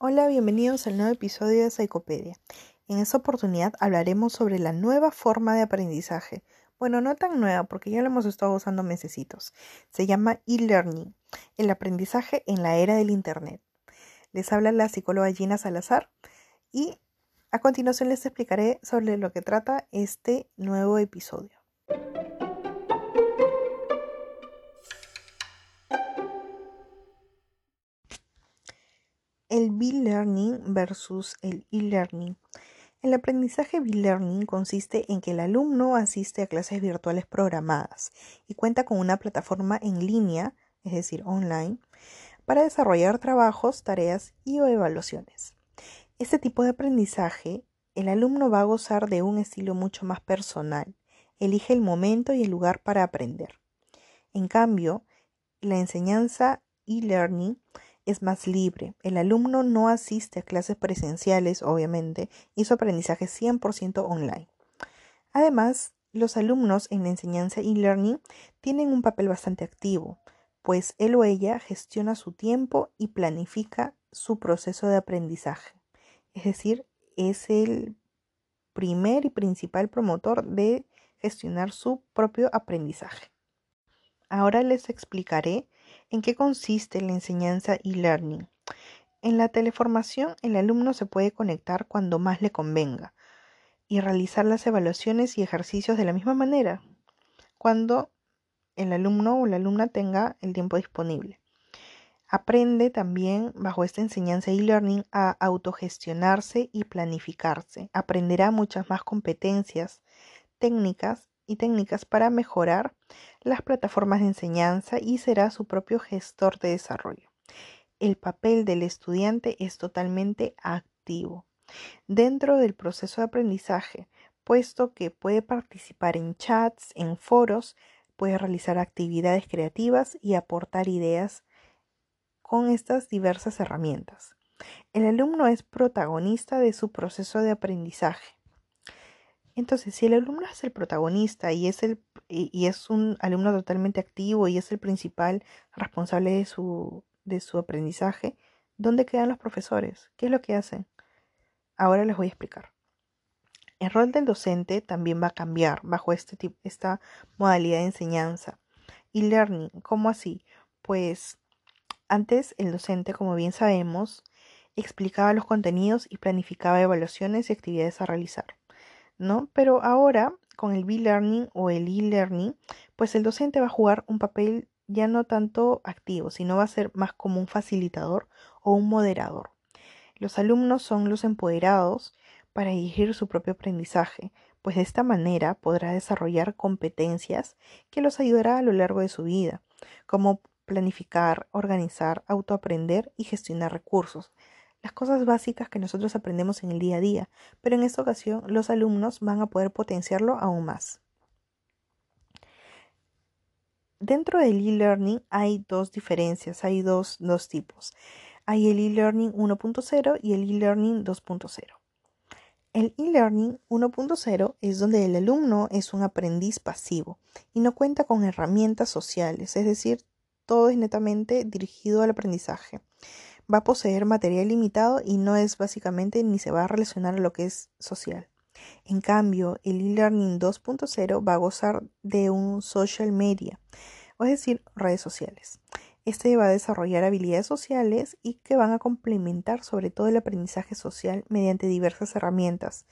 Hola, bienvenidos al nuevo episodio de Psicopedia. En esta oportunidad hablaremos sobre la nueva forma de aprendizaje. Bueno, no tan nueva porque ya lo hemos estado usando mesecitos. Se llama e-learning, el aprendizaje en la era del Internet. Les habla la psicóloga Gina Salazar y a continuación les explicaré sobre lo que trata este nuevo episodio. El B-Learning versus el e-learning. El aprendizaje B-Learning consiste en que el alumno asiste a clases virtuales programadas y cuenta con una plataforma en línea, es decir, online, para desarrollar trabajos, tareas y o evaluaciones. Este tipo de aprendizaje, el alumno va a gozar de un estilo mucho más personal, elige el momento y el lugar para aprender. En cambio, la enseñanza e-learning es más libre. El alumno no asiste a clases presenciales, obviamente, y su aprendizaje es 100% online. Además, los alumnos en la enseñanza e-learning tienen un papel bastante activo, pues él o ella gestiona su tiempo y planifica su proceso de aprendizaje. Es decir, es el primer y principal promotor de gestionar su propio aprendizaje. Ahora les explicaré ¿En qué consiste la enseñanza e-learning? En la teleformación, el alumno se puede conectar cuando más le convenga y realizar las evaluaciones y ejercicios de la misma manera, cuando el alumno o la alumna tenga el tiempo disponible. Aprende también bajo esta enseñanza e-learning a autogestionarse y planificarse. Aprenderá muchas más competencias técnicas y técnicas para mejorar las plataformas de enseñanza y será su propio gestor de desarrollo. El papel del estudiante es totalmente activo dentro del proceso de aprendizaje, puesto que puede participar en chats, en foros, puede realizar actividades creativas y aportar ideas con estas diversas herramientas. El alumno es protagonista de su proceso de aprendizaje entonces, si el alumno es el protagonista y es, el, y es un alumno totalmente activo y es el principal responsable de su, de su aprendizaje, ¿dónde quedan los profesores? ¿Qué es lo que hacen? Ahora les voy a explicar. El rol del docente también va a cambiar bajo este tipo, esta modalidad de enseñanza. Y learning, ¿cómo así? Pues antes el docente, como bien sabemos, explicaba los contenidos y planificaba evaluaciones y actividades a realizar. ¿No? Pero ahora, con el B-Learning o el e-Learning, pues el docente va a jugar un papel ya no tanto activo, sino va a ser más como un facilitador o un moderador. Los alumnos son los empoderados para dirigir su propio aprendizaje, pues de esta manera podrá desarrollar competencias que los ayudará a lo largo de su vida, como planificar, organizar, autoaprender y gestionar recursos, las cosas básicas que nosotros aprendemos en el día a día, pero en esta ocasión los alumnos van a poder potenciarlo aún más. Dentro del e-learning hay dos diferencias, hay dos, dos tipos. Hay el e-learning 1.0 y el e-learning 2.0. El e-learning 1.0 es donde el alumno es un aprendiz pasivo y no cuenta con herramientas sociales, es decir, todo es netamente dirigido al aprendizaje va a poseer material limitado y no es básicamente ni se va a relacionar a lo que es social. En cambio, el e-learning 2.0 va a gozar de un social media, es decir, redes sociales. Este va a desarrollar habilidades sociales y que van a complementar sobre todo el aprendizaje social mediante diversas herramientas.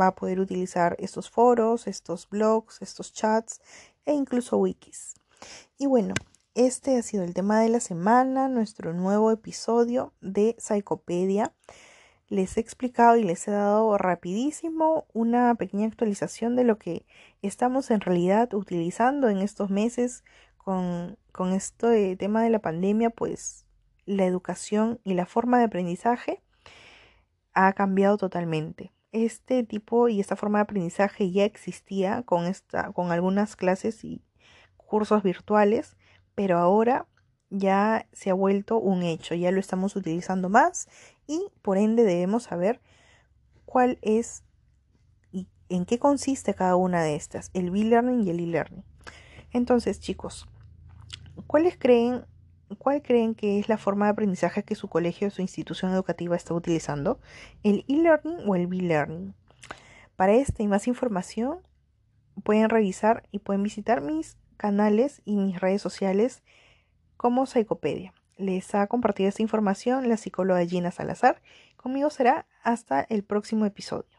Va a poder utilizar estos foros, estos blogs, estos chats e incluso wikis. Y bueno, este ha sido el tema de la semana, nuestro nuevo episodio de Psicopedia. Les he explicado y les he dado rapidísimo una pequeña actualización de lo que estamos en realidad utilizando en estos meses con, con este tema de la pandemia, pues la educación y la forma de aprendizaje ha cambiado totalmente. Este tipo y esta forma de aprendizaje ya existía con, esta, con algunas clases y cursos virtuales pero ahora ya se ha vuelto un hecho, ya lo estamos utilizando más y por ende debemos saber cuál es y en qué consiste cada una de estas, el B-Learning y el e-Learning. Entonces, chicos, ¿cuáles creen ¿cuál creen que es la forma de aprendizaje que su colegio o su institución educativa está utilizando? ¿El e-learning o el b-learning? Para esta y más información pueden revisar y pueden visitar mis canales y mis redes sociales como Psicopedia. Les ha compartido esta información la psicóloga Gina Salazar. Conmigo será hasta el próximo episodio.